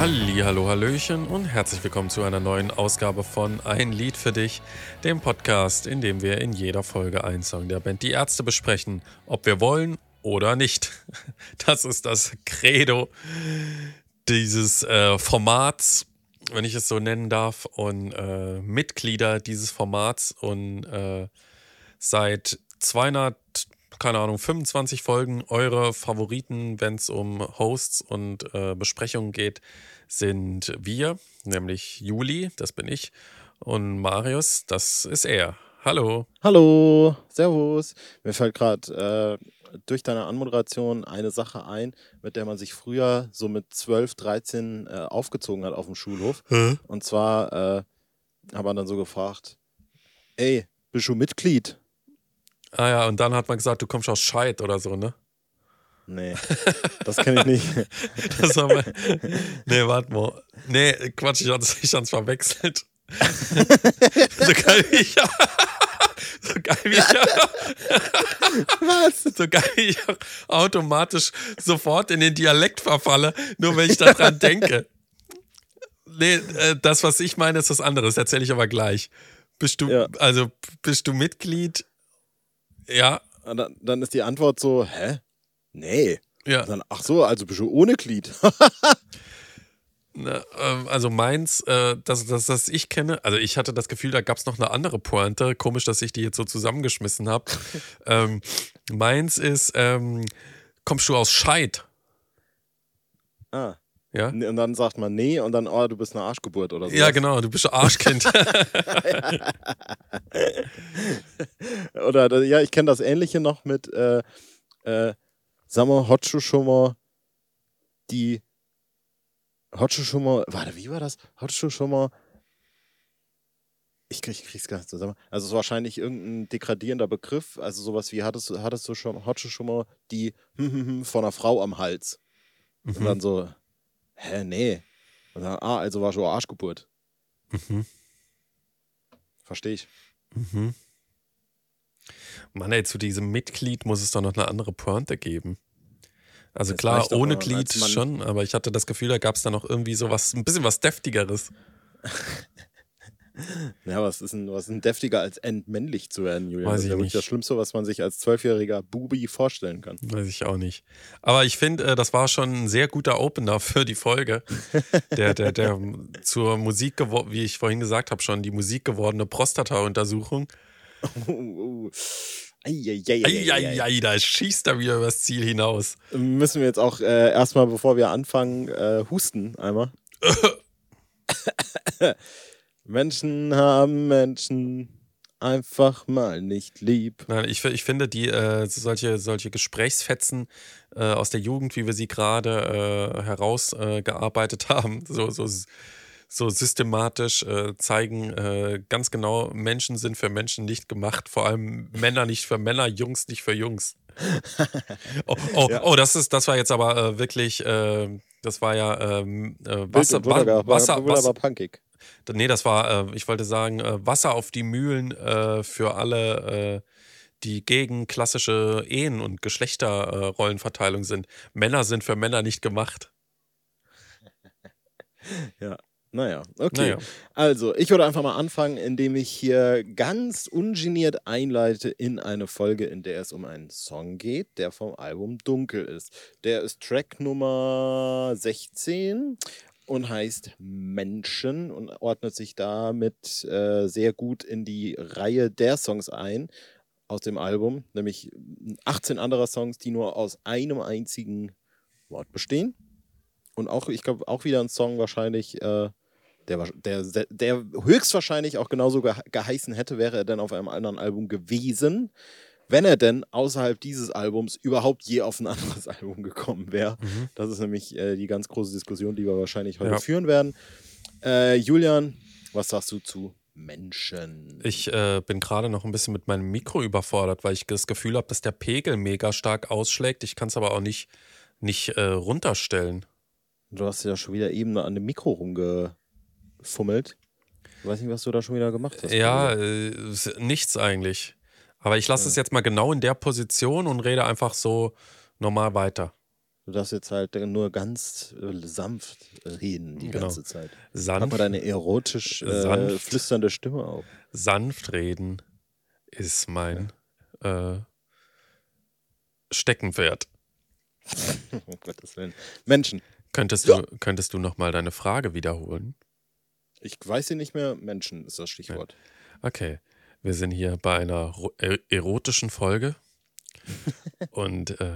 Halli, hallo, hallöchen und herzlich willkommen zu einer neuen Ausgabe von Ein Lied für dich, dem Podcast, in dem wir in jeder Folge einen Song der Band Die Ärzte besprechen, ob wir wollen oder nicht. Das ist das Credo dieses äh, Formats, wenn ich es so nennen darf, und äh, Mitglieder dieses Formats und äh, seit 200 keine Ahnung, 25 Folgen. Eure Favoriten, wenn es um Hosts und äh, Besprechungen geht, sind wir, nämlich Juli, das bin ich, und Marius, das ist er. Hallo. Hallo, Servus. Mir fällt gerade äh, durch deine Anmoderation eine Sache ein, mit der man sich früher so mit 12, 13 äh, aufgezogen hat auf dem Schulhof. Hä? Und zwar äh, hat man dann so gefragt, ey, bist du Mitglied? Ah ja, und dann hat man gesagt, du kommst aus Scheid oder so, ne? Nee, das kenne ich nicht. Das haben wir. Nee, warte mal. Nee, Quatsch, ich hatte es verwechselt. so geil wie ich. So geil wie ich. Was? So geil wie ich automatisch sofort in den Dialekt verfalle, nur wenn ich daran denke. Nee, äh, das, was ich meine, ist was anderes. Erzähle ich aber gleich. Bist du, Ja. also, bist du Mitglied? Ja, dann, dann ist die Antwort so, hä? Nee. ja. Dann, ach so, also bist du ohne Glied. Ne, ähm, also meins, äh, das, das, das ich kenne, also ich hatte das Gefühl, da gab es noch eine andere Pointe. Komisch, dass ich die jetzt so zusammengeschmissen habe. ähm, meins ist, ähm, kommst du aus Scheid? ah. Ja? Und dann sagt man nee und dann, oh, du bist eine Arschgeburt oder so. Ja, genau, du bist ein Arschkind. Oder ja, ich kenne das Ähnliche noch mit, äh, äh, sag mal, hast du schon mal die, hast du schon mal, warte, wie war das? Hast du schon mal, ich, krieg, ich krieg's gar nicht zusammen. Also es ist wahrscheinlich irgendein degradierender Begriff, also sowas wie, hattest, du- hattest du schon, hast du schon mal die von einer Frau am Hals? Und mhm. dann so, hä, nee. Und dann, ah, also war schon Arschgeburt. Mhm. Verstehe ich. Mhm. Mann, ey, zu diesem Mitglied muss es doch noch eine andere Pointe geben. Also Das klar, ohne mal, Glied schon, aber ich hatte das Gefühl, da gab es da noch irgendwie so was, ein bisschen was Deftigeres. Ja, was ist denn, was ist denn deftiger als entmännlich zu werden, Julian? Weiß das ist ich ja wirklich nicht. das Schlimmste, was man sich als zwölfjähriger Bubi vorstellen kann. Weiß ich auch nicht. Aber ich finde, äh, das war schon ein sehr guter Opener für die Folge. Der, der, der zur Musik, wie ich vorhin gesagt habe, schon die Musik gewordene Prostata-Untersuchung. Eieiei, da schießt er wieder übers Ziel hinaus. Müssen wir jetzt auch äh, erstmal, bevor wir anfangen, äh, husten einmal. Menschen haben Menschen einfach mal nicht lieb. Nein, ich, ich finde, die äh, solche, solche Gesprächsfetzen äh, aus der Jugend, wie wir sie gerade äh, herausgearbeitet gearbeitet haben, so, so, so systematisch äh, zeigen äh, ganz genau, Menschen sind für Menschen nicht gemacht, vor allem Männer nicht für Männer, Jungs nicht für Jungs. Oh, oh, Ja. oh das, ist, das war jetzt aber äh, wirklich, das war ja ähm, äh, Wasser, Wasser, wunderbar Wasser, punkig. Nee, das war, äh, ich wollte sagen, äh, Wasser auf die Mühlen äh, für alle, äh, die gegen klassische Ehen und Geschlechterrollenverteilung sind. Männer sind für Männer nicht gemacht. Naja, okay. Naja. Also, ich würde einfach mal anfangen, indem ich hier ganz ungeniert einleite in eine Folge, in der es um einen Song geht, der vom Album Dunkel ist. Der ist Track Nummer 16 und heißt Menschen und ordnet sich damit äh, sehr gut in die Reihe der Songs ein aus dem Album, nämlich 18 anderer Songs, die nur aus einem einzigen Wort bestehen. Und auch, ich glaube, auch wieder ein Song wahrscheinlich, äh, der, der, der höchstwahrscheinlich auch genauso ge geheißen hätte, wäre er denn auf einem anderen Album gewesen, wenn er denn außerhalb dieses Albums überhaupt je auf ein anderes Album gekommen wäre. Mhm. Das ist nämlich äh, die ganz große Diskussion, die wir wahrscheinlich heute Ja. führen werden. Äh, Julian, was sagst du zu Menschen? Ich äh, bin gerade noch ein bisschen mit meinem Mikro überfordert, weil ich das Gefühl habe, dass der Pegel mega stark ausschlägt. Ich kann es aber auch nicht, nicht äh, runterstellen. Du hast ja schon wieder eben an dem Mikro rumgefummelt. Ich weiß nicht, was du da schon wieder gemacht hast. Ja, äh, nichts eigentlich. Aber ich lasse es jetzt mal genau in der Position und rede einfach so normal weiter. Du darfst jetzt halt nur ganz äh, sanft reden die Genau. ganze Zeit. Mal Sanft, deine erotisch äh, flüsternde Stimme auf. sanft reden ist mein äh, Steckenpferd. um Gottes Willen. Menschen. Könntest du, könntest du nochmal deine Frage wiederholen? Ich weiß sie nicht mehr. Menschen ist das Stichwort. Okay, wir sind hier bei einer er erotischen Folge und äh,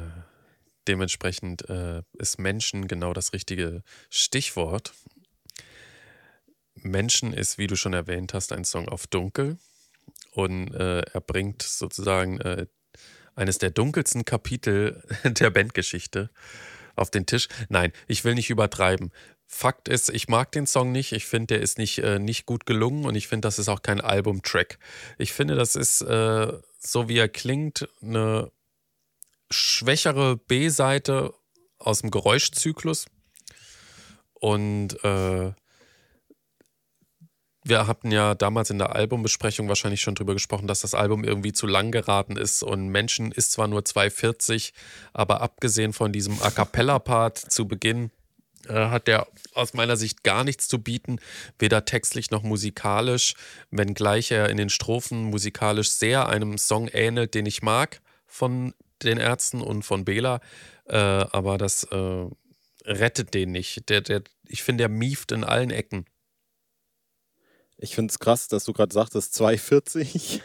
dementsprechend äh, ist Menschen genau das richtige Stichwort. Menschen ist, wie du schon erwähnt hast, ein Song auf Dunkel und äh, er bringt sozusagen äh, eines der dunkelsten Kapitel der Bandgeschichte auf den Tisch. Nein, ich will nicht übertreiben. Fakt ist, ich mag den Song nicht. Ich finde, der ist nicht, äh, nicht gut gelungen und ich finde, das ist auch kein Albumtrack. Ich finde, das ist, äh, so wie er klingt, eine schwächere B-Seite aus dem Geräuschzyklus. Und äh, wir hatten ja damals in der Albumbesprechung wahrscheinlich schon drüber gesprochen, dass das Album irgendwie zu lang geraten ist und Menschen ist zwar nur 2,40, aber abgesehen von diesem A Cappella-Part zu Beginn hat der aus meiner Sicht gar nichts zu bieten, weder textlich noch musikalisch, wenngleich er in den Strophen musikalisch sehr einem Song ähnelt, den ich mag von den Ärzten und von Bela, äh, aber das äh, rettet den nicht. Der, der, ich finde, der mieft in allen Ecken. Ich finde es krass, dass du gerade sagtest 2,40.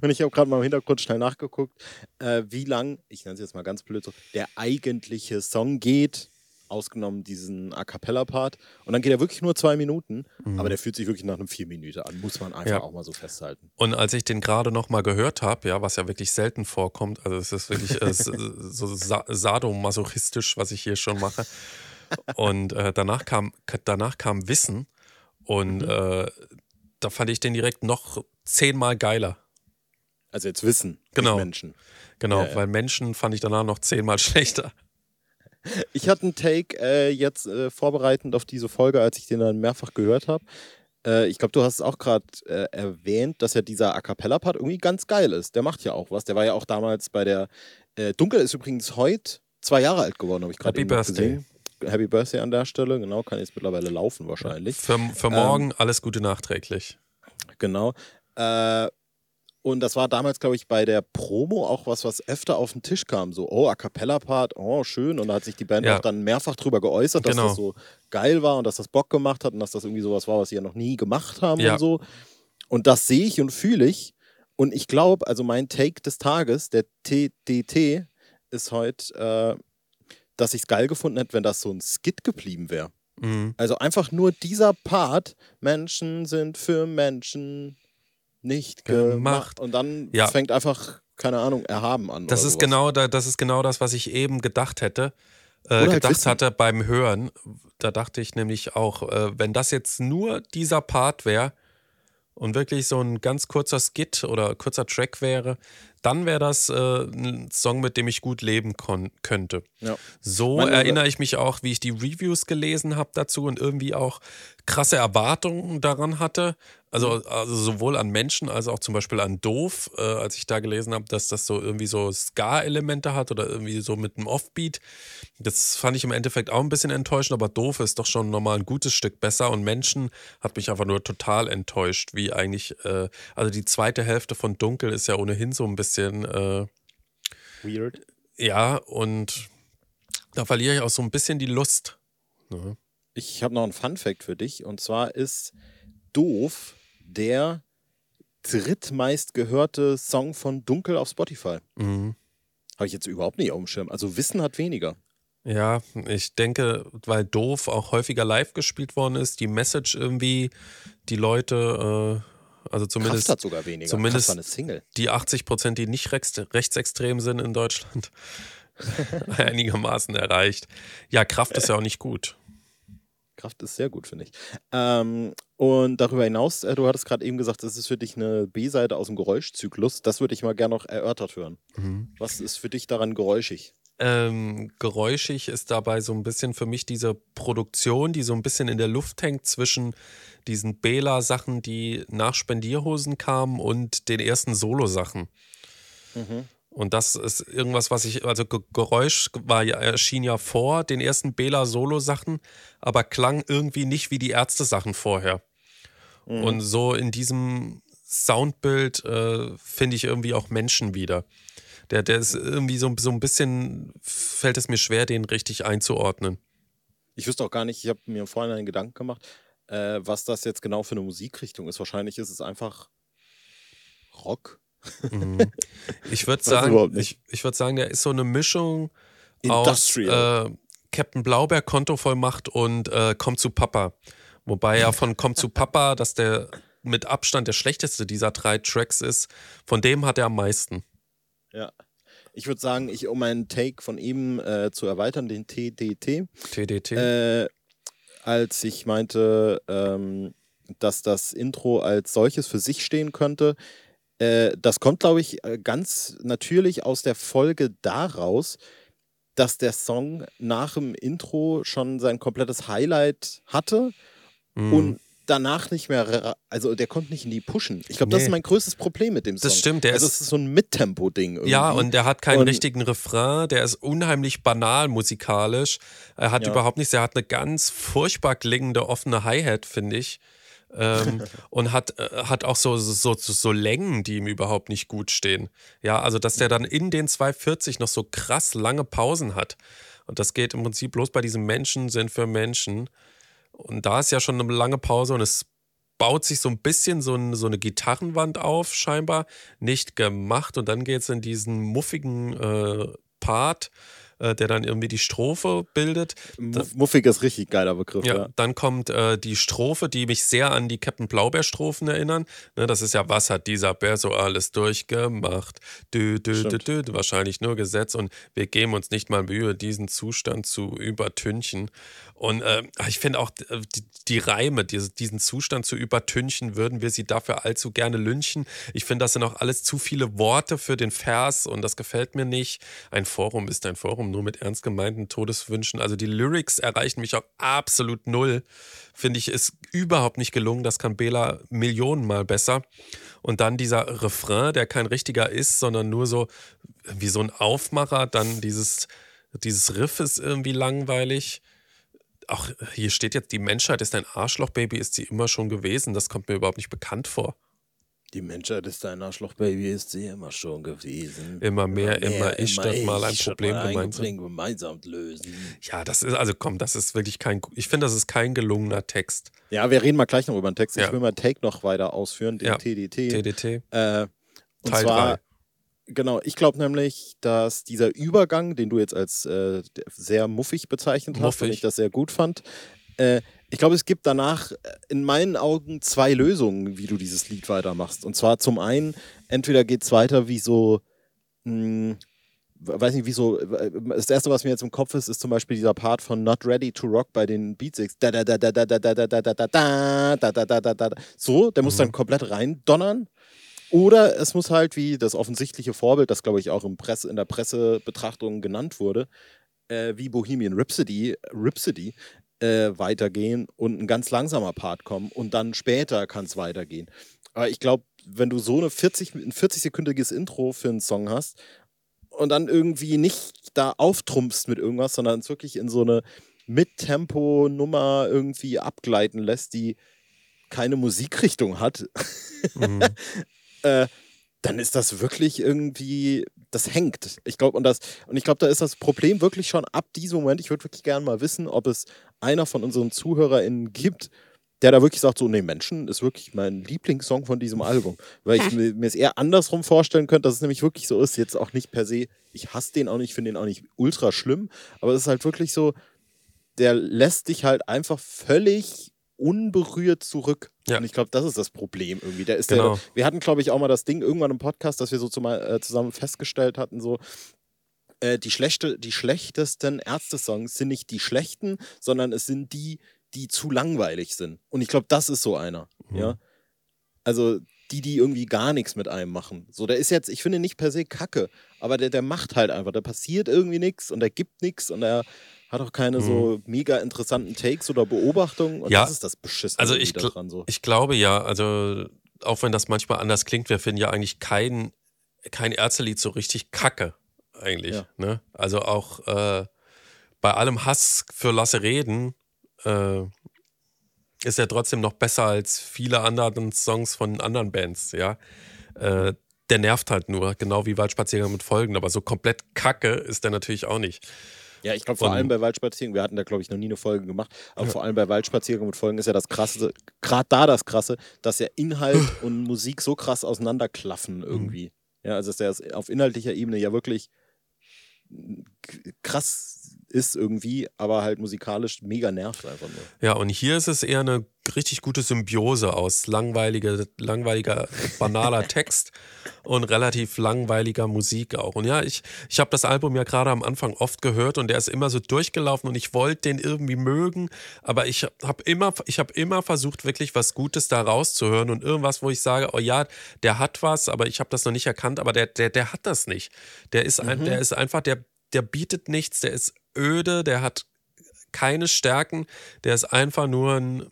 Und ich habe gerade mal im Hintergrund schnell nachgeguckt, äh, wie lang, ich nenne es jetzt mal ganz blöd so, der eigentliche Song geht, ausgenommen diesen A Cappella-Part. Und dann geht er wirklich nur zwei Minuten, aber der fühlt sich wirklich nach einem vier Minuten an, muss man einfach Mhm. Ja. auch mal so festhalten. Und als ich den gerade noch mal gehört habe, ja, was ja wirklich selten vorkommt, also es ist wirklich äh, so sa sadomasochistisch, was ich hier schon mache. Und äh, danach kam danach kam Wissen und Mhm. äh, da fand ich den direkt noch zehnmal geiler. Also jetzt Wissen, Genau. Menschen. Genau, Ja, ja. weil Menschen fand ich danach noch zehnmal schlechter. Ich hatte einen Take äh, jetzt äh, vorbereitend auf diese Folge, als ich den dann mehrfach gehört habe. Äh, ich glaube, du hast es auch gerade äh, erwähnt, dass ja dieser A Cappella-Part irgendwie ganz geil ist. Der macht ja auch was. Der war ja auch damals bei der. Äh, Dunkel ist übrigens heute zwei Jahre alt geworden, habe ich gerade gesehen. Happy Birthday an der Stelle, genau, kann jetzt mittlerweile laufen wahrscheinlich. Für, für morgen alles Gute nachträglich. Genau. Äh, und das war damals, glaube ich, bei der Promo auch was, was öfter auf den Tisch kam. So, oh, A Cappella-Part, oh, schön. Und da hat sich die Band Ja. auch dann mehrfach drüber geäußert, dass Genau. das so geil war und dass das Bock gemacht hat und dass das irgendwie sowas war, was sie ja noch nie gemacht haben Ja. und so. Und das sehe ich und fühle ich. Und ich glaube, also mein Take des Tages, der TDT, ist heute, äh, dass ich es geil gefunden hätte, wenn das so ein Skit geblieben wäre. Mhm. Also einfach nur dieser Part, Menschen sind für Menschen nicht Gemacht. Und dann Ja. fängt einfach, keine Ahnung, erhaben an. Das ist sowas. genau da, das ist genau das, was ich eben gedacht hätte. Äh, halt gedacht Wissen. hatte beim Hören. Da dachte ich nämlich auch, äh, wenn das jetzt nur dieser Part wäre und wirklich so ein ganz kurzer Skit oder kurzer Track wäre, dann wäre das äh, ein Song, mit dem ich gut leben könnte. Ja. So Meine- erinnere ich mich auch, wie ich die Reviews gelesen habe dazu und irgendwie auch krasse Erwartungen daran hatte. Also, also sowohl an Menschen als auch zum Beispiel an Doof, äh, als ich da gelesen habe, dass das so irgendwie so Ska-Elemente hat oder irgendwie so mit einem Offbeat. Das fand ich im Endeffekt auch ein bisschen enttäuschend, aber Doof ist doch schon nochmal ein gutes Stück besser und Menschen hat mich einfach nur total enttäuscht, wie eigentlich, äh, also die zweite Hälfte von Dunkel ist ja ohnehin so ein bisschen, äh, Weird. ja, und da verliere ich auch so ein bisschen die Lust. Ne? Ich habe noch einen Fun-Fact für dich. Und zwar ist Doof der drittmeist gehörte Song von Dunkel auf Spotify. Mhm. Habe ich jetzt überhaupt nicht auf dem Schirm. Also Wissen hat weniger. Ja, ich denke, weil doof auch häufiger live gespielt worden ist, die Message irgendwie, die Leute, äh, also Kraft zumindest hat sogar weniger. zumindest- Kraft war eine Single. die 80 Prozent, die nicht rechts, rechtsextrem sind in Deutschland, einigermaßen erreicht. Ja, Kraft ist ja auch nicht gut. Kraft ist sehr gut, finde ich. Ähm, und darüber hinaus, äh, du hattest gerade eben gesagt, das ist für dich eine B-Seite aus dem Geräuschzyklus. Das würde ich mal gerne noch erörtert hören. Mhm. Was ist für dich daran geräuschig? Ähm, geräuschig ist dabei so ein bisschen für mich diese Produktion, die so ein bisschen in der Luft hängt zwischen diesen Bela-Sachen, die nach Spendierhosen kamen und den ersten Solo-Sachen. Und das ist irgendwas, was ich, also Geräusch war ja, erschien ja vor den ersten Bela-Solo-Sachen, aber klang irgendwie nicht wie die Ärzte-Sachen vorher. Mhm. Und so in diesem Soundbild äh, finde ich irgendwie auch Menschen wieder. Der, der ist irgendwie so, so ein bisschen, fällt es mir schwer, den richtig einzuordnen. Ich wüsste auch gar nicht, ich habe mir vorhin einen Gedanken gemacht, äh, was das jetzt genau für eine Musikrichtung ist. Wahrscheinlich ist es einfach Rock. Mhm. Ich würde sagen, ich, ich würde sagen, der ist so eine Mischung aus äh, Captain Blaubeer Kontovollmacht und äh, Komm zu Papa. Wobei ja von Komm zu Papa, dass der mit Abstand der schlechteste dieser drei Tracks ist, von dem hat er am meisten. Ja. Ich würde sagen, ich, um meinen Take von ihm äh, zu erweitern, den TDT. TDT. Äh, als ich meinte, ähm, dass das Intro als solches für sich stehen könnte. Äh, das kommt, glaube ich, äh, ganz natürlich aus der Folge daraus, dass der Song nach dem Intro schon sein komplettes Highlight hatte mm. und danach nicht mehr, also der konnte nicht in die pushen. Ich glaube, nee. das ist mein größtes Problem mit dem Song. Das stimmt, der also ist, es ist so ein Mittempo-Ding. Ja, und der hat keinen und, richtigen Refrain, der ist unheimlich banal musikalisch. Er hat ja. überhaupt nichts, er hat eine ganz furchtbar klingende offene Hi-Hat, finde ich. Ähm, und hat, äh, hat auch so, so, so, Längen, die ihm überhaupt nicht gut stehen. Ja, also dass der dann in den 240 noch so krass lange Pausen hat. Und das geht im Prinzip bloß bei diesen Menschen sind für Menschen. Und da ist ja schon eine lange Pause und es baut sich so ein bisschen so, ein, so eine Gitarrenwand auf, scheinbar. Nicht gemacht. Und dann geht es in diesen muffigen äh, Part äh, der dann irgendwie die Strophe bildet. Muffig ist richtig geiler Begriff. Ja, ja. Dann kommt äh, die Strophe, die mich sehr an die Captain Blaubeer-Strophen erinnern. Ne, das ist ja, was hat dieser Bär so alles durchgemacht? Dü, dü, dü, dü, wahrscheinlich nur Gesetz und wir geben uns nicht mal Mühe, diesen Zustand zu übertünchen. Und äh, ich finde auch äh, die, die Reime, diese, diesen Zustand zu übertünchen, würden wir sie dafür allzu gerne lynchen. Ich finde, das sind auch alles zu viele Worte für den Vers und das gefällt mir nicht. Ein Forum ist ein Forum nur mit ernst gemeinten Todeswünschen. Also die Lyrics erreichen mich auch absolut null. Finde ich, ist überhaupt nicht gelungen. Das kann Bela Millionenmal besser. Und dann dieser Refrain, der kein richtiger ist, sondern nur so wie so ein Aufmacher. Dann dieses, dieses Riff ist irgendwie langweilig. Auch hier steht jetzt, die Menschheit ist ein Arschloch-Baby, ist sie immer schon gewesen. Das kommt mir überhaupt nicht bekannt vor. Die Menschheit ist ein Arschloch-Baby, ist sie immer schon gewesen. Immer mehr, immer, mehr, ich, statt mal ein Problem gemeinsam. gemeinsam lösen. Ja, das ist, also komm, das ist wirklich kein, ich finde, das ist kein gelungener Text. Ja, wir reden mal gleich noch über den Text. Ja. Ich will mal Take noch weiter ausführen, den ja. TDT. TDT. Äh, und Teil zwar, 3. Genau, ich glaube nämlich, dass dieser Übergang, den du jetzt als äh, sehr muffig bezeichnet muffig. hast und ich das sehr gut fand, äh, ich glaube, es gibt danach in meinen Augen zwei Lösungen, wie du dieses Lied weitermachst. Und zwar zum einen, entweder geht es weiter wie so, mh, weiß nicht, wie so, das erste, was mir jetzt im Kopf ist, ist zum Beispiel dieser Part von Not Ready to Rock bei den Beatsix. So, der muss dann komplett reindonnern. Oder es muss halt wie das offensichtliche Vorbild, das glaube ich auch im Presse, in der Pressebetrachtung genannt wurde, äh, wie Bohemian Rhapsody, Rhapsody äh, weitergehen und ein ganz langsamer Part kommen und dann später kann es weitergehen. Aber ich glaube, wenn du so eine 40, ein 40-sekündiges Intro für einen Song hast und dann irgendwie nicht da auftrumpfst mit irgendwas, sondern es wirklich in so eine Mittempo-Nummer irgendwie abgleiten lässt, die keine Musikrichtung hat, mhm. äh, dann ist das wirklich irgendwie, das hängt. Ich glaube, und das, und ich glaube, da ist das Problem wirklich schon ab diesem Moment. Ich würde wirklich gerne mal wissen, ob es einer von unseren ZuhörerInnen gibt, der da wirklich sagt, so, nee, Menschen ist wirklich mein Lieblingssong von diesem Album. Weil ich mir, mir es eher andersrum vorstellen könnte, dass es nämlich wirklich so ist, jetzt auch nicht per se, ich hasse den auch nicht, finde den auch nicht ultra schlimm, aber es ist halt wirklich so, der lässt dich halt einfach völlig unberührt zurück. Ja. Und ich glaube, das ist das Problem irgendwie. Der ist genau. der, wir hatten, glaube ich, auch mal das Ding irgendwann im Podcast, dass wir so äh, zusammen festgestellt hatten, so, äh, die, schlechte, die schlechtesten Ärzte-Songs sind nicht die schlechten, sondern es sind die, die zu langweilig sind. Und ich glaube, das ist so einer. Mhm. Ja. Also die, die irgendwie gar nichts mit einem machen. So, der ist jetzt, ich finde nicht per se kacke, aber der, der macht halt einfach. Da passiert irgendwie nichts und der gibt nichts und er hat auch keine mhm. so mega interessanten Takes oder Beobachtungen. Und ja, das ist das Beschissene also ich, daran. So. Ich glaube ja, also auch wenn das manchmal anders klingt, wir finden ja eigentlich keinen kein Ärztelied so richtig kacke, eigentlich. Ja. Ne? Also auch äh, bei allem Hass für Lasse Reden äh, ist er trotzdem noch besser als viele anderen Songs von anderen Bands, ja. Äh, der nervt halt nur, genau wie Waldspaziergang mit Folgen, aber so komplett kacke ist der natürlich auch nicht. Ja, ich glaube vor allem bei Waldspaziergang, wir hatten da glaube ich noch nie eine Folge gemacht, aber vor allem bei Waldspaziergang mit Folgen ist ja das krasse, gerade da das krasse, dass ja Inhalt und Musik so krass auseinanderklaffen irgendwie. Ja, also dass der auf inhaltlicher Ebene ja wirklich krass ist irgendwie, aber halt musikalisch mega nervt einfach nur. Ja, und hier ist es eher eine richtig gute Symbiose aus langweiliger, langweiliger, banaler Text und relativ langweiliger Musik auch. Und ja, ich, ich habe das Album ja gerade am Anfang oft gehört und der ist immer so durchgelaufen und ich wollte den irgendwie mögen, aber ich habe immer, ich hab immer versucht, wirklich was Gutes da rauszuhören und irgendwas, wo ich sage, oh ja, der hat was, aber ich habe das noch nicht erkannt, aber der, der, der hat das nicht. Der ist, ein, der ist einfach, der, der bietet nichts, der ist öde, der hat keine Stärken, der ist einfach nur ein,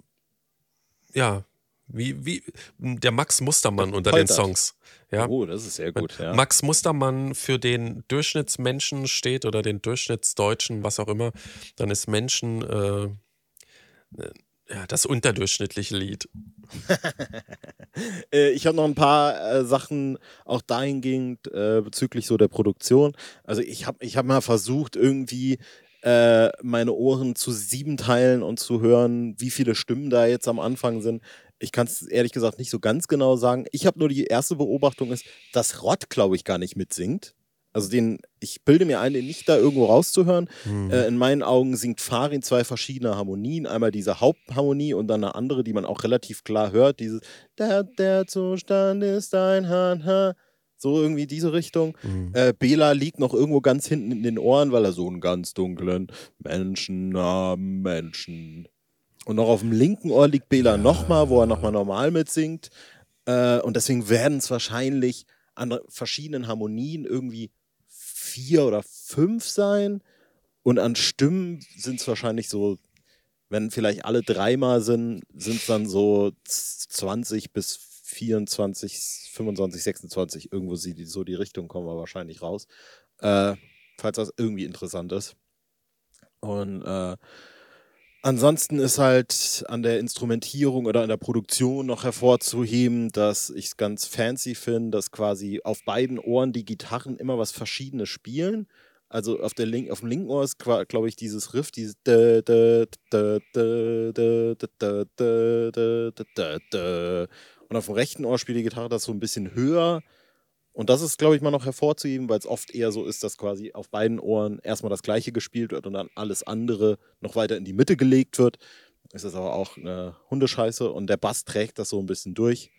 ja, wie, wie der Max Mustermann unter den Poltert. Songs. Ja. Oh, das ist sehr gut, ja. Max Mustermann für den Durchschnittsmenschen steht oder den Durchschnittsdeutschen, was auch immer, dann ist Menschen äh, ja, das unterdurchschnittliche Lied. Äh, ich habe noch ein paar äh, Sachen auch dahingehend äh, bezüglich so der Produktion. Also ich habe ich hab mal versucht, irgendwie äh, meine Ohren zu sieben teilen und zu hören, wie viele Stimmen da jetzt am Anfang sind. Ich kann es ehrlich gesagt nicht so ganz genau sagen. Ich habe nur die erste Beobachtung ist, dass Rott, glaube ich, gar nicht mitsingt. Also den, ich bilde mir ein, den nicht da irgendwo rauszuhören. Hm. Äh, in meinen Augen singt Farin zwei verschiedene Harmonien. Einmal diese Hauptharmonie und dann eine andere, die man auch relativ klar hört. Dieses Der, der Zustand ist ein Ha. So irgendwie diese Richtung. Mhm. Äh, Bela liegt noch irgendwo ganz hinten in den Ohren, weil er so einen ganz dunklen Menschen haben Menschen. Und noch auf dem linken Ohr liegt Bela nochmal, wo er nochmal normal mitsingt. Äh, und deswegen werden es wahrscheinlich an verschiedenen Harmonien irgendwie vier oder fünf sein. Und an Stimmen sind es wahrscheinlich so, wenn vielleicht alle dreimal sind, sind es dann so 20 bis 24, 25, 26, irgendwo sie, so die Richtung kommen wir wahrscheinlich raus. Äh, falls das irgendwie interessant ist. Und äh, Ansonsten ist halt an der Instrumentierung oder an der Produktion noch hervorzuheben, dass ich es ganz fancy finde, dass quasi auf beiden Ohren die Gitarren immer was Verschiedenes spielen. Also auf, der Link, auf dem linken Ohr ist, glaube ich, dieses Riff, dieses und auf dem rechten Ohr spielt die Gitarre das so ein bisschen höher und das ist, glaube ich, mal noch hervorzuheben, weil es oft eher so ist, dass quasi auf beiden Ohren erstmal das Gleiche gespielt wird und dann alles andere noch weiter in die Mitte gelegt wird. Ist das aber auch eine Hundescheiße und der Bass trägt das so ein bisschen durch.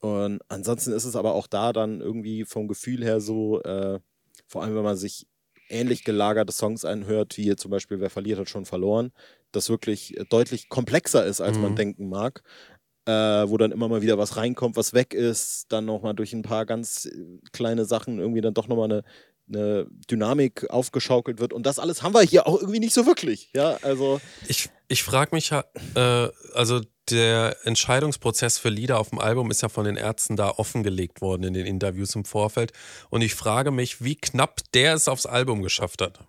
Und ansonsten ist es aber auch da dann irgendwie vom Gefühl her so, äh, vor allem wenn man sich ähnlich gelagerte Songs anhört, wie zum Beispiel Wer verliert hat schon verloren, das wirklich äh, deutlich komplexer ist, als man Mhm. denken mag. Äh, wo dann immer mal wieder was reinkommt, was weg ist, dann nochmal durch ein paar ganz äh, kleine Sachen irgendwie dann doch nochmal eine, eine Dynamik aufgeschaukelt wird. Und das alles haben wir hier auch irgendwie nicht so wirklich. Ja, also Ich, ich frage mich ja, äh, also der Entscheidungsprozess für Lieder auf dem Album ist ja von den Ärzten da offengelegt worden in den Interviews im Vorfeld. Und ich frage mich, wie knapp der es aufs Album geschafft hat.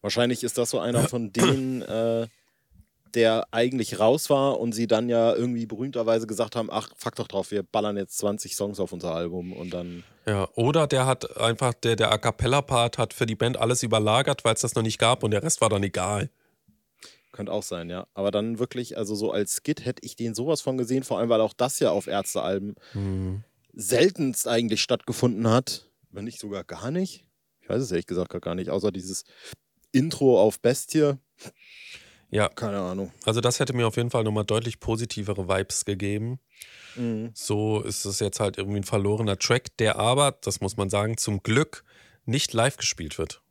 wahrscheinlich ist das so einer von denen, äh, der eigentlich raus war und sie dann ja irgendwie berühmterweise gesagt haben, ach, fuck doch drauf, wir ballern jetzt 20 Songs auf unser Album und dann Ja, oder der hat einfach, der, der A Cappella-Part hat für die Band alles überlagert, weil es das noch nicht gab und der Rest war dann egal. Könnte auch sein, ja. Aber dann wirklich, also so als Skit hätte ich den sowas von gesehen, vor allem weil auch das ja auf Ärztealben Hm. seltenst eigentlich stattgefunden hat. Wenn nicht sogar gar nicht. Ich weiß es ehrlich gesagt gar nicht, außer dieses Intro auf Bestie. Ja, Keine Ahnung. also das hätte mir auf jeden Fall nochmal deutlich positivere Vibes gegeben. Mhm. So ist es jetzt halt irgendwie ein verlorener Track, der aber, das muss man sagen, zum Glück nicht live gespielt wird.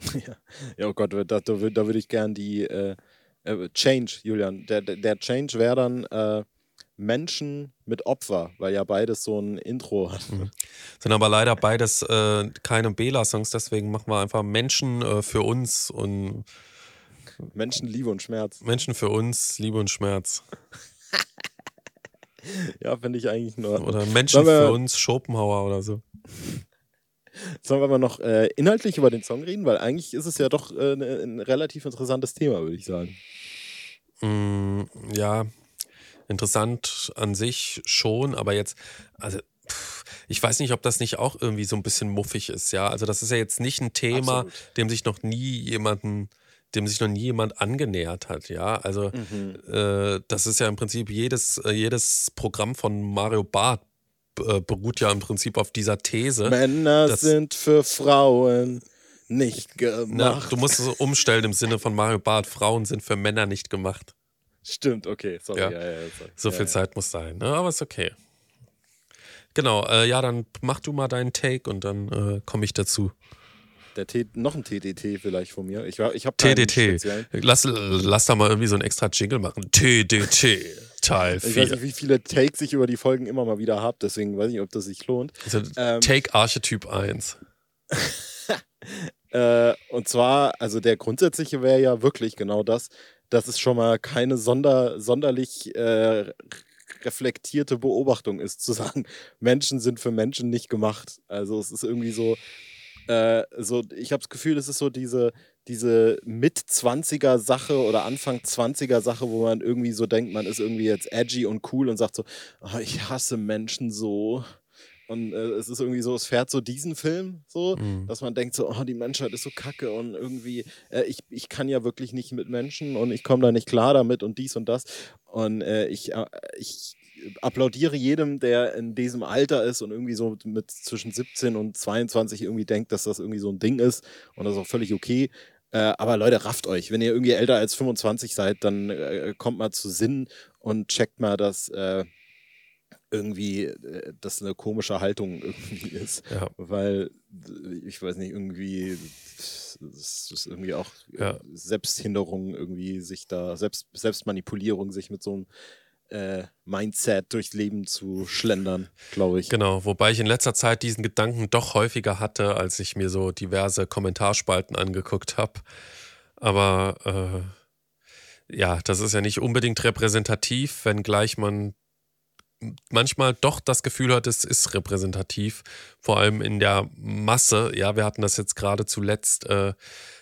Ja. ja, oh Gott, da, da, da würde ich gern die äh, äh, Change, Julian. Der, der, Change wäre dann äh, Menschen mit Opfer, weil ja beides so ein Intro hat. Sind aber leider beides äh, keine Bela-Songs, deswegen machen wir einfach Menschen äh, für uns und Menschen, Liebe und Schmerz. Menschen für uns, Liebe und Schmerz. Ja, finde ich eigentlich nur. Oder Menschen wir- für uns, Schopenhauer oder so. Sollen wir aber noch äh, inhaltlich über den Song reden? Weil eigentlich ist es ja doch äh, ne, ein relativ interessantes Thema, würde ich sagen. Mm, ja, interessant an sich schon, aber jetzt, also ich weiß nicht, ob das nicht auch irgendwie so ein bisschen muffig ist, ja. Also das ist ja jetzt nicht ein Thema, Absolut. dem sich noch nie jemanden, dem sich noch nie jemand angenähert hat, ja. Also mhm. äh, das ist ja im Prinzip jedes, äh, jedes Programm von Mario Barth äh, beruht ja im Prinzip auf dieser These. Männer sind für Frauen nicht gemacht. Na, du musst es umstellen im Sinne von Mario Barth. Frauen sind für Männer nicht gemacht. Stimmt, okay, sorry. Ja. Ja, ja, sorry. So viel Zeit muss sein, ne? aber ist okay. Genau, äh, ja, dann mach du mal deinen Take und dann äh, komme ich dazu. Der T noch ein TDT vielleicht von mir. Ich, ich habe TDT. Lass, lass da mal irgendwie so einen extra Jingle machen. TDT. Teil 4. Ich weiß nicht, wie viele Takes ich über die Folgen immer mal wieder habe, deswegen weiß ich nicht, ob das sich lohnt. Also, ähm, Take Archetyp 1. äh, und zwar, also der grundsätzliche wäre ja wirklich genau das, dass es schon mal keine sonder, sonderlich äh, reflektierte Beobachtung ist, zu sagen, Menschen sind für Menschen nicht gemacht. Also es ist irgendwie so, äh, so ich habe das Gefühl, es ist so diese, diese Mit-20er-Sache oder Anfang-20er-Sache, wo man irgendwie so denkt, man ist irgendwie jetzt edgy und cool und sagt so, oh, ich hasse Menschen so. Und äh, es ist irgendwie so, es fährt so diesen Film so, mhm. dass man denkt so, oh, die Menschheit ist so kacke und irgendwie, äh, ich, ich kann ja wirklich nicht mit Menschen und ich komme da nicht klar damit und dies und das. Und äh, ich, äh, ich applaudiere jedem, der in diesem Alter ist und irgendwie so mit zwischen 17 und 22 irgendwie denkt, dass das irgendwie so ein Ding ist und das ist auch völlig okay. Äh, aber Leute, rafft euch. Wenn ihr irgendwie älter als 25 seid, dann äh, kommt mal zu Sinn und checkt mal, dass irgendwie äh, das eine komische Haltung irgendwie ist. Ja. Weil äh, ich weiß nicht, irgendwie es ist irgendwie auch äh, ja. Selbsthinderung, irgendwie sich da, Selbst, Selbstmanipulierung, sich mit so einem äh, Mindset durchs Leben zu schlendern, glaube ich. Genau, wobei ich in letzter Zeit diesen Gedanken doch häufiger hatte, als ich mir so diverse Kommentarspalten angeguckt habe. Aber äh, ja, das ist ja nicht unbedingt repräsentativ, wenngleich man manchmal doch das Gefühl hat, es ist repräsentativ, vor allem in der Masse. Ja, wir hatten das jetzt gerade zuletzt. Äh,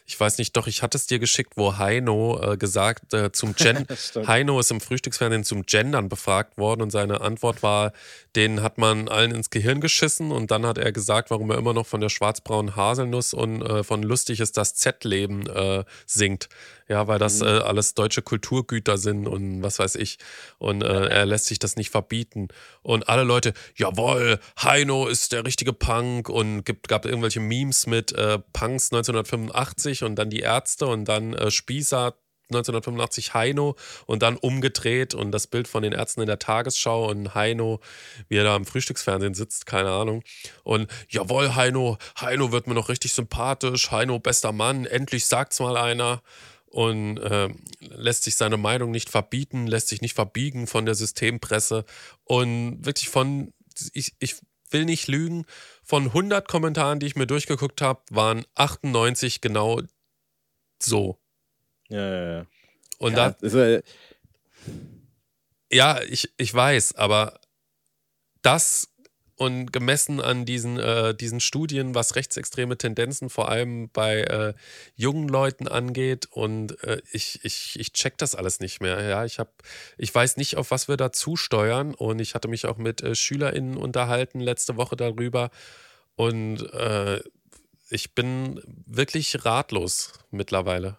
ich weiß nicht, doch, ich hatte es dir geschickt, wo Heino äh, gesagt, äh, zum Gen Heino ist im Frühstücksfernsehen zum Gendern befragt worden und seine Antwort war, den hat man allen ins Gehirn geschissen und dann hat er gesagt, warum er immer noch von der schwarzbraunen Haselnuss und äh, von lustig ist das Z-Leben äh, singt. Ja, weil das mhm. äh, alles deutsche Kulturgüter sind und was weiß ich. Und äh, er lässt sich das nicht verbieten. Und alle Leute, jawohl, Heino ist der richtige Punk und gibt, gab irgendwelche Memes mit äh, Punks 1985 und dann die Ärzte und dann äh, Spießer 1985 Heino und dann umgedreht und das Bild von den Ärzten in der Tagesschau und Heino, wie er da im Frühstücksfernsehen sitzt, keine Ahnung. Und jawohl, Heino, Heino wird mir noch richtig sympathisch, Heino, bester Mann, endlich sagt's mal einer und äh, lässt sich seine Meinung nicht verbieten, lässt sich nicht verbiegen von der Systempresse und wirklich von, ich, ich will nicht lügen, von 100 Kommentaren, die ich mir durchgeguckt habe, waren 98 genau so. Ja, ja, ja. Und ja, da. Äh ja, ich, ich weiß, aber das und gemessen an diesen, äh, diesen Studien, was rechtsextreme Tendenzen vor allem bei äh, jungen Leuten angeht, und äh, ich, ich, ich check das alles nicht mehr. Ja, ich habe, ich weiß nicht, auf was wir da zusteuern. Und ich hatte mich auch mit äh, SchülerInnen unterhalten letzte Woche darüber. Und äh, ich bin wirklich ratlos mittleine.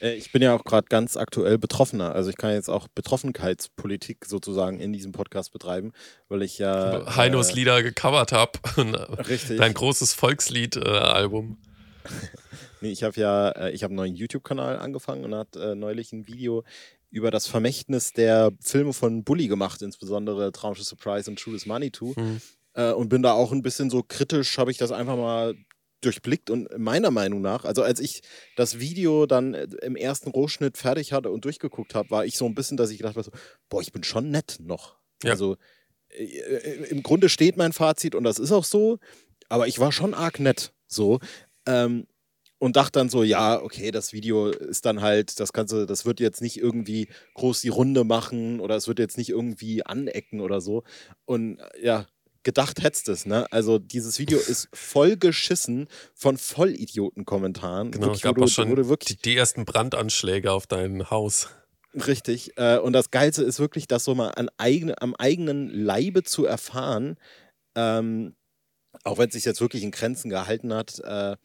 Äh, ich bin ja auch gerade ganz aktuell Betroffener. Also ich kann jetzt auch Betroffenheitspolitik sozusagen in diesem Podcast betreiben, weil ich ja. Heinos äh, Lieder gecovert habe. Richtig. Dein großes Volkslied-Album. Äh, nee, ich habe ja, äh, ich habe einen neuen YouTube-Kanal angefangen und hat äh, neulich ein Video über das Vermächtnis der Filme von Bully gemacht, insbesondere Traumschiff Surprise und True Money Too. Mhm. und bin da auch ein bisschen so kritisch, habe ich das einfach mal durchblickt und meiner Meinung nach, also als ich das Video dann äh, im ersten Rohschnitt fertig hatte und durchgeguckt habe, war ich so ein bisschen, dass ich gedacht habe, so, boah, ich bin schon nett noch. Ja. Also äh, äh, im Grunde steht mein Fazit und das ist auch so, aber ich war schon arg nett so. Ähm, und dachte dann so, ja, okay, das Video ist dann halt, das Ganze, das wird jetzt nicht irgendwie groß die Runde machen oder es wird jetzt nicht irgendwie anecken oder so. Und ja, gedacht hättest es, ne? Also dieses Video ist voll geschissen von Vollidioten-Kommentaren. Genau, es gab auch schon die, die, ersten Brandanschläge auf dein Haus. Richtig. Äh, und das Geilste ist wirklich, das so mal an eigene, am eigenen Leibe zu erfahren, ähm, auch wenn es sich jetzt wirklich in Grenzen gehalten hat, äh,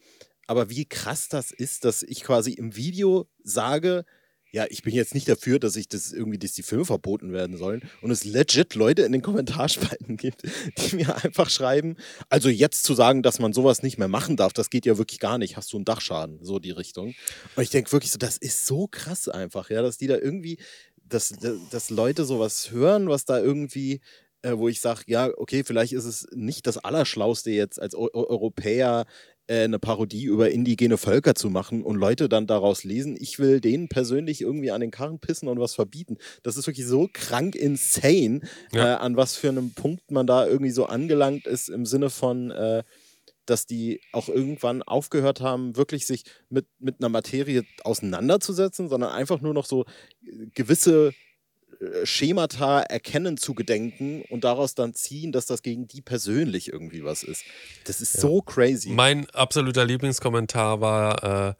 aber wie krass das ist, dass ich quasi im Video sage, ja, ich bin jetzt nicht dafür, dass ich das irgendwie, dass die Filme verboten werden sollen und es legit Leute in den Kommentarspalten gibt, die mir einfach schreiben, also jetzt zu sagen, dass man sowas nicht mehr machen darf, das geht ja wirklich gar nicht, hast du einen Dachschaden, so die Richtung. Und ich denke wirklich so, das ist so krass einfach, ja, dass die da irgendwie, dass, dass Leute sowas hören, was da irgendwie äh, wo ich sage, ja, okay, vielleicht ist es nicht das Allerschlauste jetzt als Eu Europäer äh, eine Parodie über indigene Völker zu machen und Leute dann daraus lesen, ich will denen persönlich irgendwie an den Karren pissen und was verbieten. Das ist wirklich so krank insane, ja. äh, an was für einem Punkt man da irgendwie so angelangt ist im Sinne von, äh, dass die auch irgendwann aufgehört haben, wirklich sich mit, mit einer Materie auseinanderzusetzen, sondern einfach nur noch so äh, gewisse Schemata erkennen zu gedenken und daraus dann ziehen, dass das gegen die persönlich irgendwie was ist. Das ist ja. so crazy. Mein absoluter Lieblingskommentar war, äh,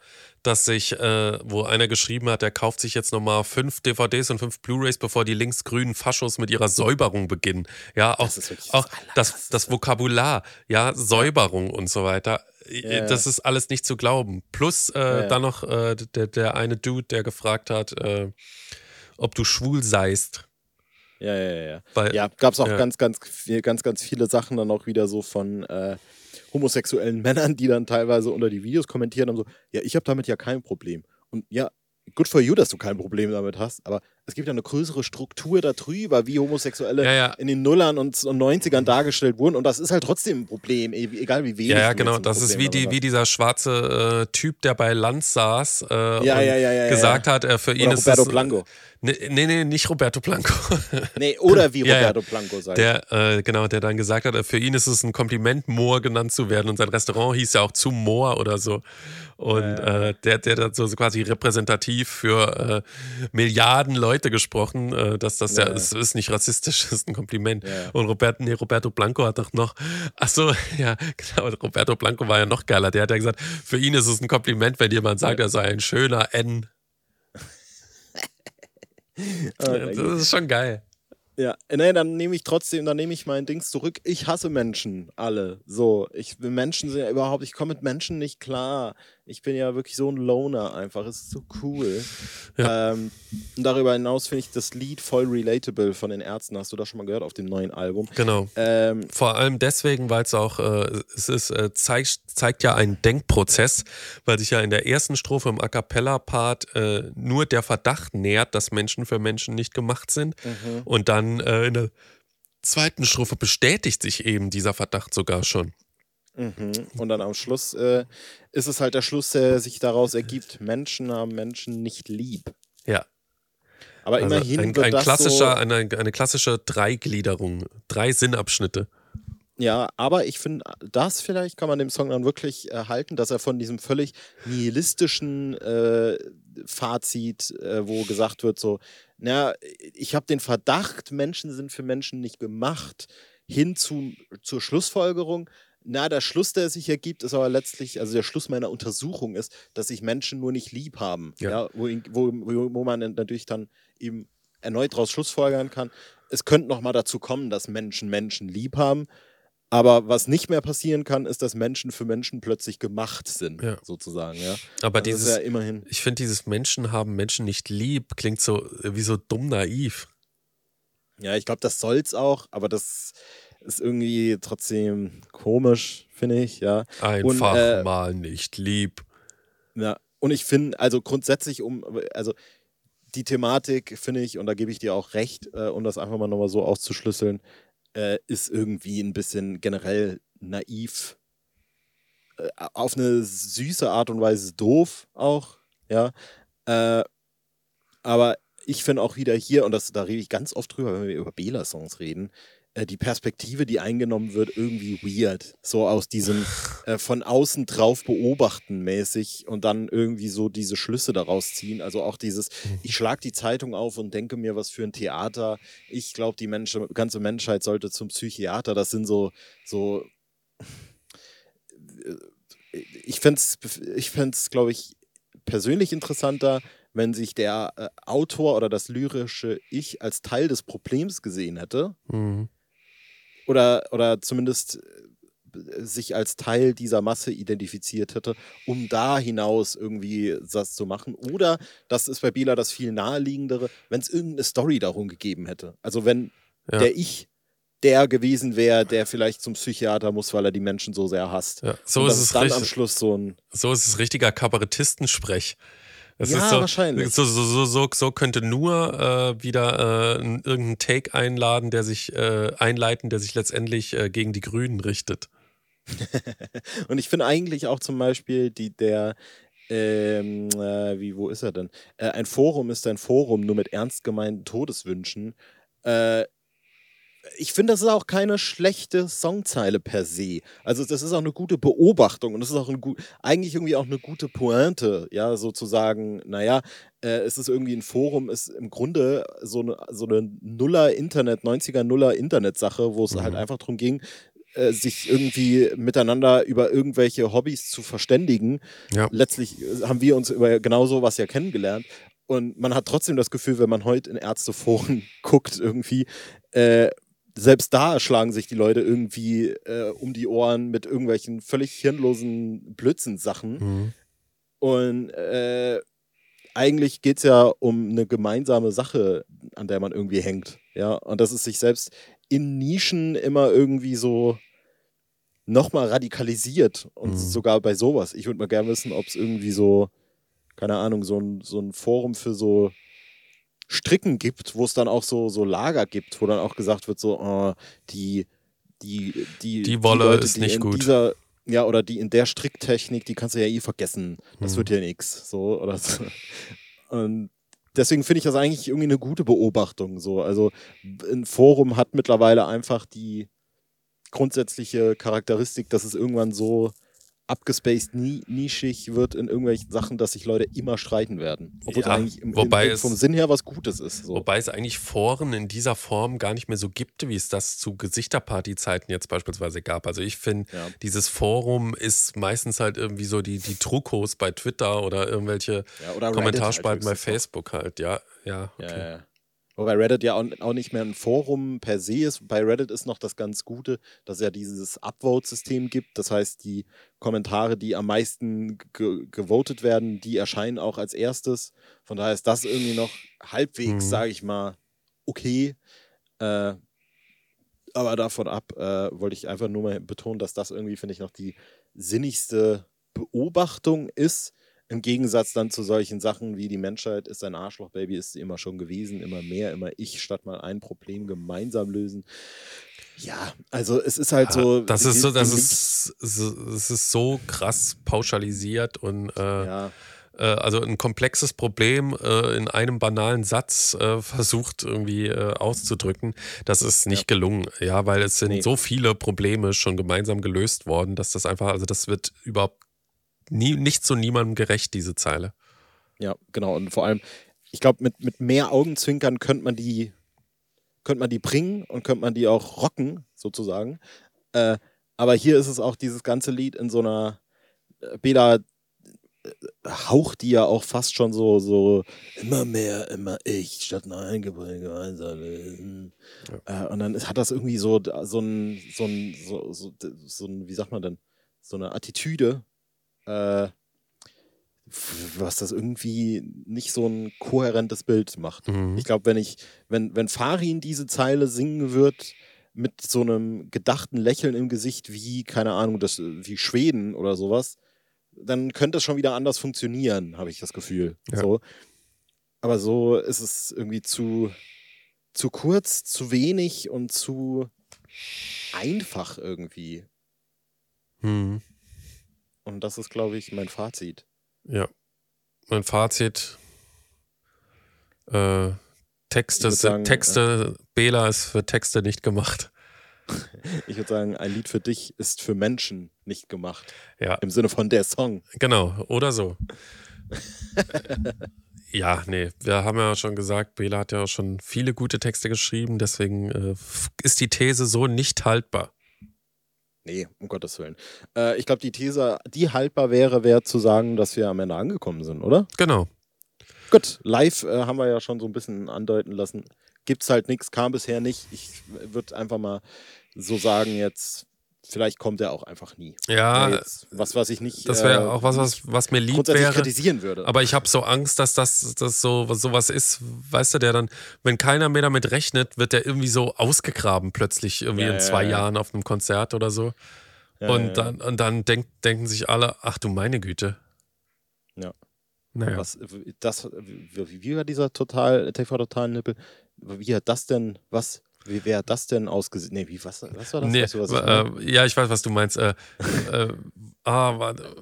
dass sich, äh, wo einer geschrieben hat, er kauft sich jetzt nochmal fünf DVDs und fünf Blu-Rays, bevor die linksgrünen Faschos mit ihrer Säuberung beginnen. Ja, auch, das, auch das, das Vokabular, ja, Säuberung und so weiter. Yeah. Das ist alles nicht zu glauben. Plus äh, yeah. dann noch äh, der, der eine Dude, der gefragt hat, äh, ob du schwul seist. Ja, ja, ja. Weil, ja, gab es auch ja. ganz, ganz, ganz, ganz viele Sachen dann auch wieder so von äh, homosexuellen Männern, die dann teilweise unter die Videos kommentieren und so, ja, ich habe damit ja kein Problem. Und ja, good for you, dass du kein Problem damit hast, aber es gibt ja eine größere Struktur darüber, wie Homosexuelle ja, ja. in den Nullern und, und 90ern dargestellt wurden und das ist halt trotzdem ein Problem, e, egal wie wenig. Ja, ja genau, das ist wie, die, wie dieser schwarze äh, Typ, der bei Lanz saß äh, ja, und gesagt hat, äh, für ihn Oder ist Roberto es, Blanco. Nee, nee, nee, nicht Roberto Blanco. nee, oder wie Roberto Blanco sagt. Der, äh, genau, der dann gesagt hat, für ihn ist es ein Kompliment, Moor genannt zu werden. Und sein Restaurant hieß ja auch zu Moor oder so. Und äh, der, der hat so quasi repräsentativ für äh, Milliarden Leute gesprochen, äh, dass das ja, ja es ist nicht rassistisch, ist ein Kompliment. Und Roberto, nee, Roberto Blanco hat doch noch, ach so, ja, genau, Roberto Blanco war ja noch geiler. Der hat ja gesagt, für ihn ist es ein Kompliment, wenn jemand sagt, er sei ein schöner N. oh, das ist schon geil. Ja, nee, dann nehme ich trotzdem, dann nehme ich mein Dings zurück. Ich hasse Menschen, alle. So, ich Menschen sind ja überhaupt, ich komme mit Menschen nicht klar. Ich bin ja wirklich so ein Loner einfach. Es ist so cool. Ja. Ähm, und darüber hinaus finde ich das Lied voll relatable von den Ärzten. Hast du das schon mal gehört auf dem neuen Album? Genau. Ähm, Vor allem deswegen, weil es auch, äh, es ist, äh, zeigt, zeigt ja einen Denkprozess, weil sich ja in der ersten Strophe im A Cappella-Part äh, nur der Verdacht nährt, dass Menschen für Menschen nicht gemacht sind. Mhm. Und dann äh, in der zweiten Strophe bestätigt sich eben dieser Verdacht sogar schon. Mhm. Und dann am Schluss äh, ist es halt der Schluss, der sich daraus ergibt: Menschen haben Menschen nicht lieb. Ja. Aber also immerhin ein, wird ein das klassischer, so, eine, eine klassische Dreigliederung, drei Sinnabschnitte. Ja, aber ich finde, das vielleicht kann man dem Song dann wirklich erhalten, dass er von diesem völlig nihilistischen äh, Fazit, äh, wo gesagt wird, so, na, ich habe den Verdacht, Menschen sind für Menschen nicht gemacht, hin zu, zur Schlussfolgerung, na, der Schluss, der sich ergibt, ist aber letztlich, also der Schluss meiner Untersuchung ist, dass sich Menschen nur nicht lieb haben. Ja. ja wo, wo, wo man natürlich dann eben erneut daraus schlussfolgern kann, es könnte noch mal dazu kommen, dass Menschen Menschen lieb haben. Aber was nicht mehr passieren kann, ist, dass Menschen für Menschen plötzlich gemacht sind, ja. sozusagen. Ja? Aber das dieses, ja immerhin. ich finde, dieses Menschen haben Menschen nicht lieb, klingt so wie so dumm naiv. Ja, ich glaube, das soll's auch, aber das ist irgendwie trotzdem komisch, finde ich, ja. Einfach und, äh, mal nicht lieb. Ja, und ich finde, also grundsätzlich um, also die Thematik, finde ich, und da gebe ich dir auch recht, äh, um das einfach mal nochmal so auszuschlüsseln, äh, ist irgendwie ein bisschen generell naiv. Äh, auf eine süße Art und Weise doof auch, ja. Äh, aber ich finde auch wieder hier, und das, da rede ich ganz oft drüber, wenn wir über Bela-Songs reden, äh, die Perspektive, die eingenommen wird, irgendwie weird. So aus diesem äh, von außen drauf beobachten mäßig und dann irgendwie so diese Schlüsse daraus ziehen. Also auch dieses, Mhm. ich schlag die Zeitung auf und denke mir, was für ein Theater. Ich glaube, die Mensch ganze Menschheit sollte zum Psychiater. Das sind so, so ich fände es, ich fänd's, glaube ich, persönlich interessanter, wenn sich der äh, Autor oder das lyrische Ich als Teil des Problems gesehen hätte. Mhm. Oder, oder zumindest äh, sich als Teil dieser Masse identifiziert hätte, um da hinaus irgendwie das zu machen. Oder, das ist bei Bela das viel naheliegendere, wenn es irgendeine Story darum gegeben hätte. Also wenn Ja. der Ich der gewesen wäre, der vielleicht zum Psychiater muss, weil er die Menschen so sehr hasst. Ja, so ist es dann am richtig. Schluss so ein So ist es richtiger Kabarettistensprech. Es Ja, ist so, wahrscheinlich. So, so, so, so, könnte nur äh, wieder äh, irgendein Take einladen, der sich äh, einleiten, der sich letztendlich äh, gegen die Grünen richtet. Und ich finde eigentlich auch zum Beispiel die, der, ähm, äh, wie, wo ist er denn? Äh, ein Forum ist ein Forum, nur mit ernst gemeinten Todeswünschen. Äh, ich finde, das ist auch keine schlechte Songzeile per se. Also das ist auch eine gute Beobachtung und das ist auch ein gut, eigentlich irgendwie auch eine gute Pointe, ja, sozusagen, naja, äh, es ist irgendwie ein Forum, ist im Grunde so eine, so eine Nuller-Internet, 90er Nuller-Internet-Sache, wo es Mhm. halt einfach darum ging, äh, sich irgendwie miteinander über irgendwelche Hobbys zu verständigen. Ja. Letztlich äh, haben wir uns über genau sowas ja kennengelernt. Und man hat trotzdem das Gefühl, wenn man heute in Ärzteforen guckt, irgendwie, äh, selbst da schlagen sich die Leute irgendwie äh, um die Ohren mit irgendwelchen völlig hirnlosen Blödsinnsachen. Mhm. Und äh, eigentlich geht es ja um eine gemeinsame Sache, an der man irgendwie hängt. Ja, und das ist sich selbst in Nischen immer irgendwie so nochmal radikalisiert. Und Mhm. sogar bei sowas. Ich würde mal gerne wissen, ob es irgendwie so, keine Ahnung, so ein, so ein Forum für so Stricken gibt, wo es dann auch so, so Lager gibt, wo dann auch gesagt wird, so, oh, die, die, die, Die Wolle Leute, ist die nicht in gut. Dieser, ja, oder die in der Stricktechnik, die kannst du ja eh vergessen. Das Mhm. wird ja nix. So, oder so. Und deswegen finde ich das eigentlich irgendwie eine gute Beobachtung. So. Also ein Forum hat mittlerweile einfach die grundsätzliche Charakteristik, dass es irgendwann so abgespaced, ni nischig wird in irgendwelchen Sachen, dass sich Leute immer streiten werden. Obwohl Ja, es eigentlich im, wobei im, es- vom Sinn her was Gutes ist. So. Wobei es eigentlich Foren in dieser Form gar nicht mehr so gibt, wie es das zu Gesichterparty-Zeiten jetzt beispielsweise gab. Also ich finde, Ja. dieses Forum ist meistens halt irgendwie so die, die Trucos bei Twitter oder irgendwelche Ja, oder Kommentarspalten bei halt höchstens noch. Facebook halt. Ja, ja, Ja, okay. Wobei Reddit ja auch, auch nicht mehr ein Forum per se ist. Bei Reddit ist noch das ganz Gute, dass es ja dieses Upvote-System gibt. Das heißt, die Kommentare, die am meisten ge gewotet werden, die erscheinen auch als erstes. Von daher ist das irgendwie noch halbwegs, Mhm. sage ich mal, okay. Äh, aber davon ab äh, wollte ich einfach nur mal betonen, dass das irgendwie, finde ich, noch die sinnigste Beobachtung ist. Im Gegensatz dann zu solchen Sachen wie die Menschheit ist ein Arschloch-Baby, ist sie immer schon gewesen, immer mehr, immer ich, statt mal ein Problem gemeinsam lösen. Ja, also es ist halt so. Das ist so, das ist, es ist so krass pauschalisiert und äh, Ja, äh, also ein komplexes Problem äh, in einem banalen Satz äh, versucht irgendwie äh, auszudrücken. Das ist nicht gelungen, ja, weil es sind Nee. so viele Probleme schon gemeinsam gelöst worden, dass das einfach, also das wird überhaupt nie, nicht zu niemandem gerecht, diese Zeile. ja, genau. Und vor allem, ich glaube, mit, mit mehr Augenzwinkern könnte man die, könnte man die bringen und könnte man die auch rocken, sozusagen. Äh, aber hier ist es auch dieses ganze Lied in so einer äh, Bela äh, haucht die ja auch fast schon so, so immer mehr, immer ich, statt ein Gebäude gemeinsam lösen. Äh, und dann hat das irgendwie so, so ein, so ein, so, so, so ein, wie sagt man denn, so eine Attitüde, äh, was das irgendwie nicht so ein kohärentes Bild macht. Mhm. Ich glaube, wenn ich, wenn, wenn Farin diese Zeile singen wird mit so einem gedachten Lächeln im Gesicht wie, keine Ahnung, das, wie Schweden oder sowas, dann könnte es schon wieder anders funktionieren, habe ich das Gefühl. Ja. So. Aber so ist es irgendwie zu, zu kurz, zu wenig und zu einfach irgendwie. Mhm. Und das ist, glaube ich, mein Fazit. Ja. Mein Fazit: äh, Texte, sagen, Texte, Bela ist für Texte nicht gemacht. Ich würde sagen, ein Lied für dich ist für Menschen nicht gemacht. Ja, Im Sinne von der Song. genau. Oder so. ja, nee, wir haben ja schon gesagt, Bela hat ja auch schon viele gute Texte geschrieben, deswegen äh, ist die These so nicht haltbar. Nee, um Gottes Willen. Äh, ich glaube, die These, die haltbar wäre, wäre zu sagen, dass wir am Ende angekommen sind, oder? Genau. Gut, live äh, haben wir ja schon so ein bisschen andeuten lassen. Gibt's halt nichts, kam bisher nicht. Ich würde einfach mal so sagen jetzt, vielleicht kommt er auch einfach nie. Ja, jetzt was, was ich nicht das wäre äh, auch was, was, was mir lieb grundsätzlich wäre. kritisieren würde. Aber ich habe so Angst, dass das, das so sowas ist, weißt du, der dann, wenn keiner mehr damit rechnet, wird der irgendwie so ausgegraben plötzlich irgendwie Ja, in ja, zwei ja. Jahren auf einem Konzert oder so. Ja, und, ja, ja. dann, und dann denk, denken sich alle, ach du meine Güte. Ja. Naja. Was, das, wie, war dieser total, TV Total Nippel? Wie hat das denn, was, wie wäre das denn ausgesehen? Nee, wie, was, was war das? Nee, weißt du, was äh, ja, ich weiß, was du meinst. Äh, äh, ah, warte.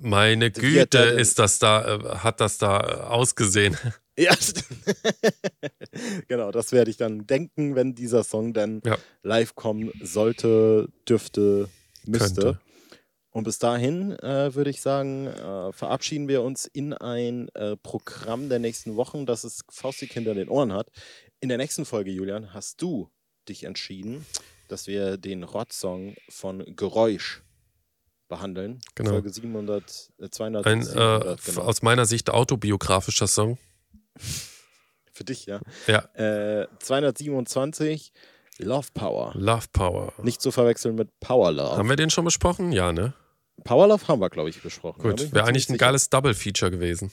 meine Güte, ist das da, äh, hat das da äh, ausgesehen. Ja, genau, das werde ich dann denken, wenn dieser Song dann Ja. live kommen sollte, dürfte, müsste. Könnte. Und bis dahin äh, würde ich sagen, äh, verabschieden wir uns in ein äh, Programm der nächsten Wochen, das es faustig hinter den Ohren hat. In der nächsten Folge, Julian, hast du dich entschieden, dass wir den Rot-Song von Geräusch behandeln. Genau. Folge 700, äh, 200, Ein äh, 700, f- genau. aus meiner Sicht autobiografischer Song. Für dich, ja. Ja, Äh, 227, Love Power. Love Power. Nicht zu verwechseln mit Power Love. Haben wir den schon besprochen? Ja, ne? Power Love haben wir, glaube ich, besprochen. Gut. Wäre eigentlich ein geiles Double-Feature gewesen.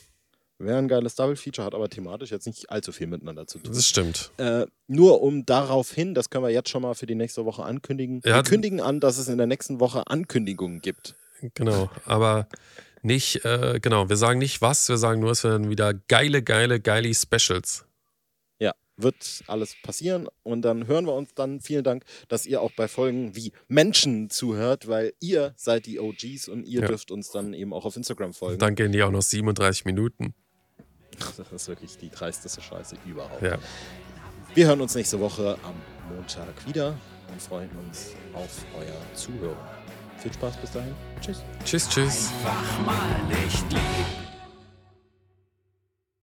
Wäre ein geiles Double-Feature, hat aber thematisch jetzt nicht allzu viel miteinander zu tun. Das stimmt. Äh, nur um darauf hin, das können wir jetzt schon mal für die nächste Woche ankündigen. Ja, wir kündigen an, dass es in der nächsten Woche Ankündigungen gibt. Genau. Aber nicht, äh, genau, wir sagen nicht was, wir sagen nur, es werden wieder geile, geile, geile Specials. Ja, wird alles passieren und dann hören wir uns dann. Vielen Dank, dass ihr auch bei Folgen wie Menschen zuhört, weil ihr seid die OGs und ihr Ja. dürft uns dann eben auch auf Instagram folgen. Dann gehen die auch noch 37 Minuten. Das ist wirklich die dreisteste Scheiße überhaupt. Ja. Wir hören uns nächste Woche am Montag wieder und freuen uns auf euer Zuhören. Viel Spaß bis dahin. Tschüss. Tschüss, tschüss. Einfach mal nicht lieb.